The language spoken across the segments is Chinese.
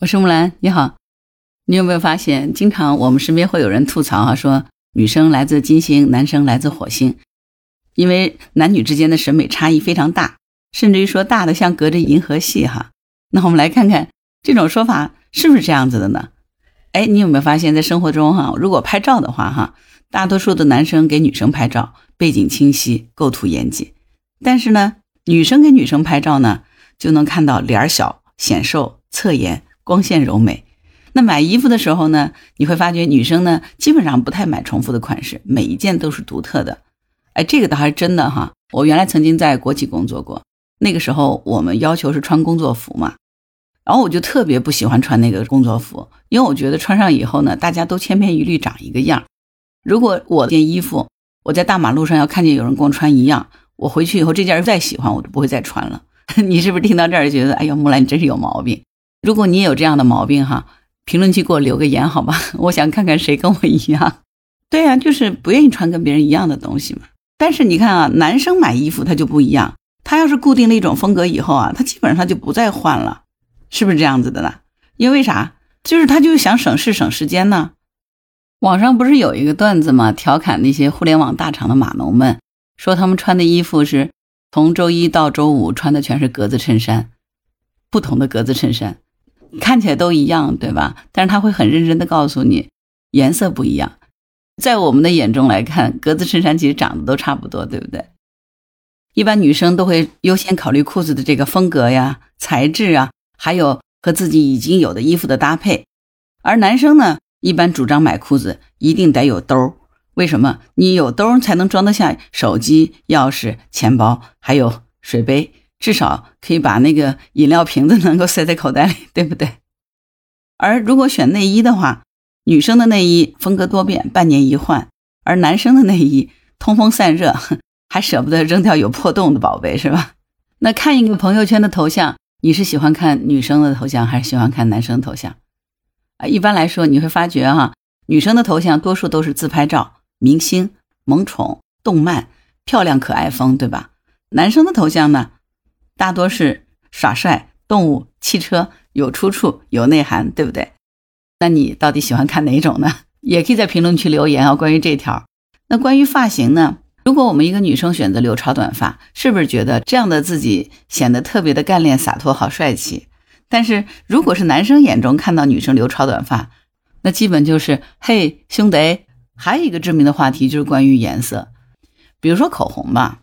我是木兰，你好。你有没有发现，经常我们身边会有人吐槽哈，说女生来自金星，男生来自火星，因为男女之间的审美差异非常大，甚至于说大的像隔着银河系哈。那我们来看看这种说法是不是这样子的呢？哎，你有没有发现，在生活中哈，如果拍照的话哈，大多数的男生给女生拍照，背景清晰，构图严谨；但是呢，女生给女生拍照呢，就能看到脸小、显瘦、侧颜。光线柔美，那买衣服的时候呢，你会发觉女生呢基本上不太买重复的款式，每一件都是独特的。哎，这个倒还是真的哈。我原来曾经在国企工作过，那个时候我们要求是穿工作服嘛，然后我就特别不喜欢穿那个工作服，因为我觉得穿上以后呢，大家都千篇一律长一个样。如果我件衣服我在大马路上要看见有人跟我穿一样，我回去以后这件再喜欢我都不会再穿了。你是不是听到这儿就觉得，哎呀，木兰你真是有毛病？如果你也有这样的毛病哈，评论区给我留个言好吧，我想看看谁跟我一样。对呀，就是不愿意穿跟别人一样的东西嘛。但是你看啊，男生买衣服他就不一样，他要是固定了一种风格以后啊，他基本上他就不再换了，是不是这样子的呢？因为啥？就是他就是想省事省时间呢。网上不是有一个段子嘛，调侃那些互联网大厂的码农们，说他们穿的衣服是从周一到周五穿的全是格子衬衫，不同的格子衬衫。看起来都一样，对吧？但是他会很认真的告诉你，颜色不一样。在我们的眼中来看，格子衬衫其实长得都差不多，对不对？一般女生都会优先考虑裤子的这个风格呀、材质啊，还有和自己已经有的衣服的搭配。而男生呢，一般主张买裤子一定得有兜儿。为什么？你有兜儿才能装得下手机、钥匙、钱包，还有水杯。至少可以把那个饮料瓶子能够塞在口袋里，对不对？而如果选内衣的话，女生的内衣风格多变，半年一换；而男生的内衣通风散热，还舍不得扔掉有破洞的宝贝，是吧？那看一个朋友圈的头像，你是喜欢看女生的头像，还是喜欢看男生的头像？啊，一般来说你会发觉哈，女生的头像多数都是自拍照、明星、萌宠、动漫、漂亮可爱风，对吧？男生的头像呢？大多是耍帅、动物、汽车，有出处、有内涵，对不对？那你到底喜欢看哪种呢？也可以在评论区留言啊。关于这条，那关于发型呢？如果我们一个女生选择留超短发，是不是觉得这样的自己显得特别的干练、洒脱、好帅气？但是如果是男生眼中看到女生留超短发，那基本就是嘿兄弟。还有一个知名的话题就是关于颜色，比如说口红吧。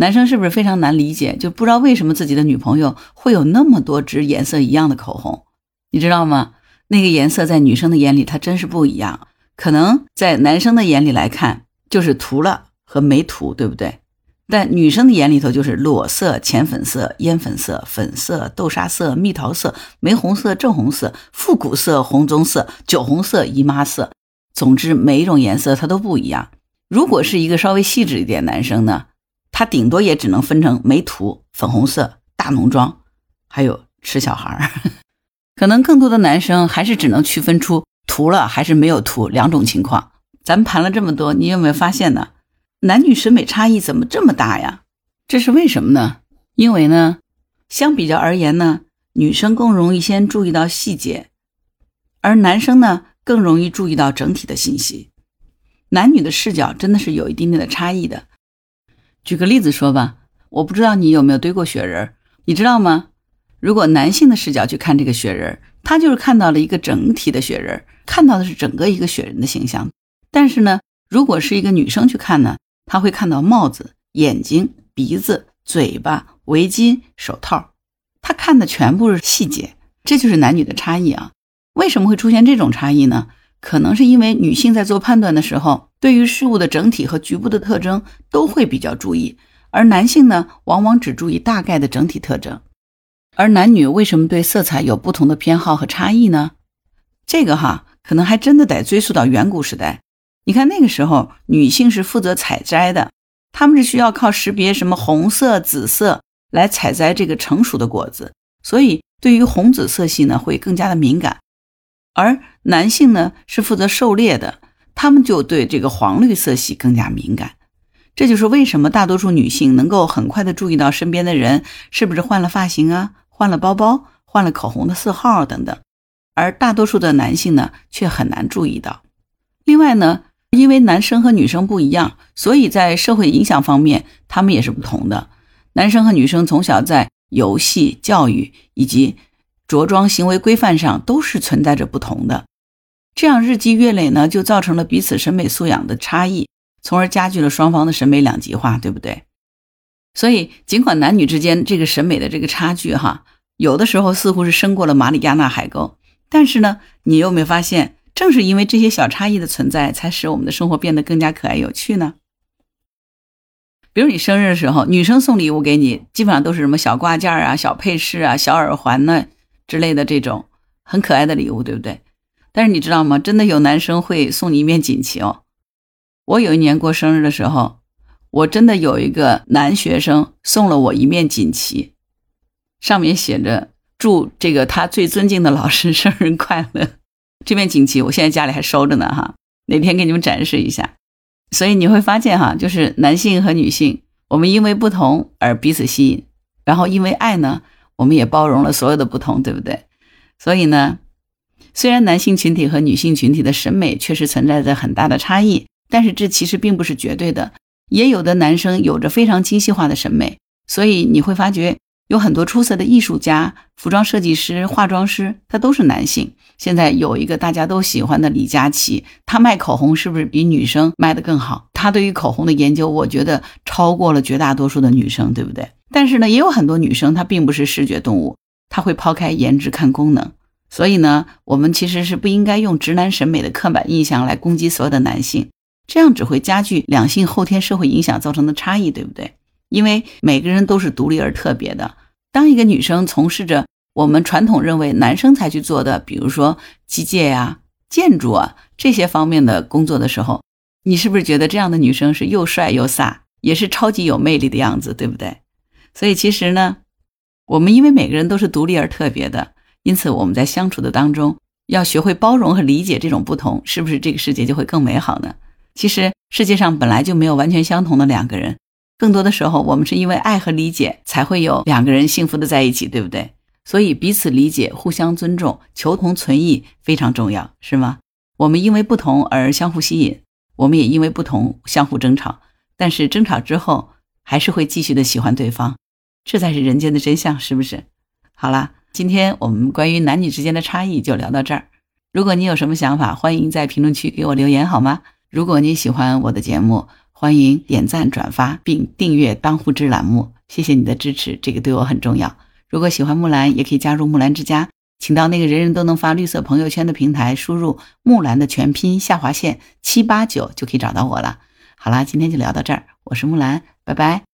男生是不是非常难理解？就不知道为什么自己的女朋友会有那么多支颜色一样的口红，你知道吗？那个颜色在女生的眼里，它真是不一样。可能在男生的眼里来看，就是涂了和没涂，对不对？但女生的眼里头就是裸色、浅粉色、烟粉色、粉色、豆沙色、蜜桃色、玫红色、正红色、复古色、红棕色、酒红色、姨妈色。总之，每一种颜色它都不一样。如果是一个稍微细致一点男生呢？他顶多也只能分成没涂、粉红色、大浓妆，还有吃小孩儿。可能更多的男生还是只能区分出涂了还是没有涂两种情况。咱们盘了这么多，你有没有发现呢？男女审美差异怎么这么大呀？这是为什么呢？因为呢，相比较而言呢，女生更容易先注意到细节，而男生呢更容易注意到整体的信息。男女的视角真的是有一定定的差异的。举个例子说吧，我不知道你有没有堆过雪人，你知道吗？如果男性的视角去看这个雪人，他就是看到了一个整体的雪人，看到的是整个一个雪人的形象。但是呢，如果是一个女生去看呢，她会看到帽子、眼睛、鼻子、嘴巴、围巾、手套，她看的全部是细节。这就是男女的差异啊！为什么会出现这种差异呢？可能是因为女性在做判断的时候，对于事物的整体和局部的特征都会比较注意，而男性呢，往往只注意大概的整体特征。而男女为什么对色彩有不同的偏好和差异呢？这个哈，可能还真的得追溯到远古时代。你看那个时候，女性是负责采摘的，他们是需要靠识别什么红色、紫色来采摘这个成熟的果子，所以对于红紫色系呢，会更加的敏感。而男性呢是负责狩猎的，他们就对这个黄绿色系更加敏感。这就是为什么大多数女性能够很快的注意到身边的人是不是换了发型啊，换了包包，换了口红的色号等等，而大多数的男性呢却很难注意到。另外呢，因为男生和女生不一样，所以在社会影响方面他们也是不同的。男生和女生从小在游戏、教育以及着装行为规范上都是存在着不同的，这样日积月累呢，就造成了彼此审美素养的差异，从而加剧了双方的审美两极化，对不对？所以，尽管男女之间这个审美的这个差距，哈，有的时候似乎是升过了马里亚纳海沟，但是呢，你有没有发现，正是因为这些小差异的存在，才使我们的生活变得更加可爱有趣呢？比如你生日的时候，女生送礼物给你，基本上都是什么小挂件啊、小配饰啊、小耳环呢之类的这种很可爱的礼物，对不对？但是你知道吗？真的有男生会送你一面锦旗哦。我有一年过生日的时候，我真的有一个男学生送了我一面锦旗，上面写着“祝这个他最尊敬的老师生日快乐”。这面锦旗我现在家里还收着呢，哈，哪天给你们展示一下。所以你会发现，哈，就是男性和女性，我们因为不同而彼此吸引，然后因为爱呢，我们也包容了所有的不同，对不对？所以呢，虽然男性群体和女性群体的审美确实存在着很大的差异，但是这其实并不是绝对的。也有的男生有着非常精细化的审美，所以你会发觉。有很多出色的艺术家、服装设计师、化妆师，他都是男性。现在有一个大家都喜欢的李佳琦，他卖口红是不是比女生卖的更好？他对于口红的研究，我觉得超过了绝大多数的女生，对不对？但是呢，也有很多女生她并不是视觉动物，她会抛开颜值看功能。所以呢，我们其实是不应该用直男审美的刻板印象来攻击所有的男性，这样只会加剧两性后天社会影响造成的差异，对不对？因为每个人都是独立而特别的。当一个女生从事着我们传统认为男生才去做的，比如说机械呀、建筑啊这些方面的工作的时候，你是不是觉得这样的女生是又帅又飒，也是超级有魅力的样子，对不对？所以其实呢，我们因为每个人都是独立而特别的，因此我们在相处的当中要学会包容和理解这种不同，是不是这个世界就会更美好呢？其实世界上本来就没有完全相同的两个人。更多的时候，我们是因为爱和理解，才会有两个人幸福的在一起，对不对？所以彼此理解、互相尊重、求同存异非常重要，是吗？我们因为不同而相互吸引，我们也因为不同相互争吵，但是争吵之后还是会继续的喜欢对方，这才是人间的真相，是不是？好了，今天我们关于男女之间的差异就聊到这儿。如果你有什么想法，欢迎在评论区给我留言，好吗？如果你喜欢我的节目，欢迎点赞、转发并订阅“当户知”栏目，谢谢你的支持，这个对我很重要。如果喜欢木兰，也可以加入木兰之家，请到那个人人都能发绿色朋友圈的平台，输入“木兰”的全拼下划线七八九就可以找到我了。好啦，今天就聊到这儿，我是木兰，拜拜。